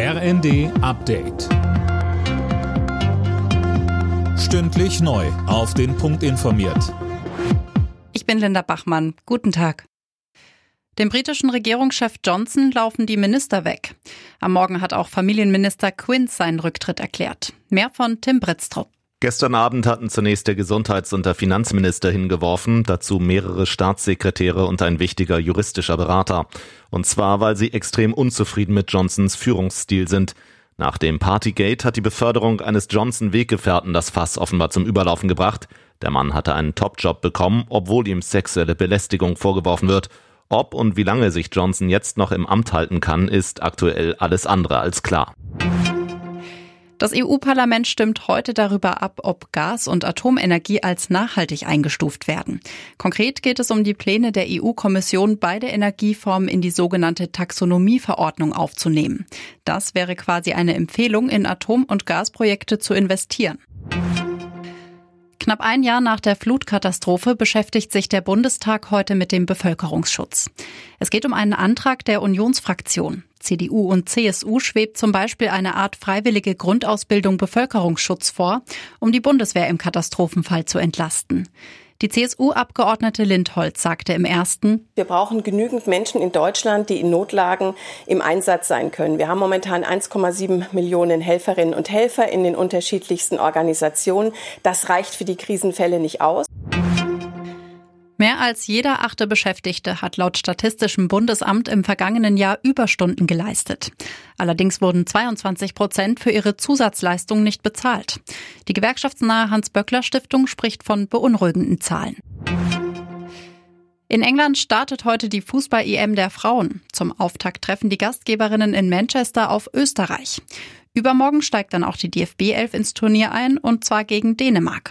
RND Update. Stündlich neu. Auf den Punkt informiert. Ich bin Linda Bachmann. Guten Tag. Dem britischen Regierungschef Johnson laufen die Minister weg. Am Morgen hat auch Familienminister Quinn seinen Rücktritt erklärt. Mehr von Tim Britztrup. Gestern Abend hatten zunächst der Gesundheits- und der Finanzminister hingeworfen, dazu mehrere Staatssekretäre und ein wichtiger juristischer Berater. Und zwar, weil sie extrem unzufrieden mit Johnsons Führungsstil sind. Nach dem Partygate hat die Beförderung eines Johnson-Weggefährten das Fass offenbar zum Überlaufen gebracht. Der Mann hatte einen Topjob bekommen, obwohl ihm sexuelle Belästigung vorgeworfen wird. Ob und wie lange sich Johnson jetzt noch im Amt halten kann, ist aktuell alles andere als klar. Das EU-Parlament stimmt heute darüber ab, ob Gas- und Atomenergie als nachhaltig eingestuft werden. Konkret geht es um die Pläne der EU-Kommission, beide Energieformen in die sogenannte Taxonomieverordnung aufzunehmen. Das wäre quasi eine Empfehlung, in Atom- und Gasprojekte zu investieren. Knapp ein Jahr nach der Flutkatastrophe beschäftigt sich der Bundestag heute mit dem Bevölkerungsschutz. Es geht um einen Antrag der Unionsfraktion. CDU und CSU schwebt zum Beispiel eine Art freiwillige Grundausbildung Bevölkerungsschutz vor, um die Bundeswehr im Katastrophenfall zu entlasten. Die CSU-Abgeordnete Lindholz sagte im ersten, Wir brauchen genügend Menschen in Deutschland, die in Notlagen im Einsatz sein können. Wir haben momentan 1,7 Millionen Helferinnen und Helfer in den unterschiedlichsten Organisationen. Das reicht für die Krisenfälle nicht aus. Mehr als jeder achte Beschäftigte hat laut Statistischem Bundesamt im vergangenen Jahr Überstunden geleistet. Allerdings wurden 22 Prozent für ihre Zusatzleistungen nicht bezahlt. Die gewerkschaftsnahe Hans-Böckler-Stiftung spricht von beunruhigenden Zahlen. In England startet heute die Fußball-EM der Frauen. Zum Auftakt treffen die Gastgeberinnen in Manchester auf Österreich. Übermorgen steigt dann auch die DFB 11 ins Turnier ein und zwar gegen Dänemark.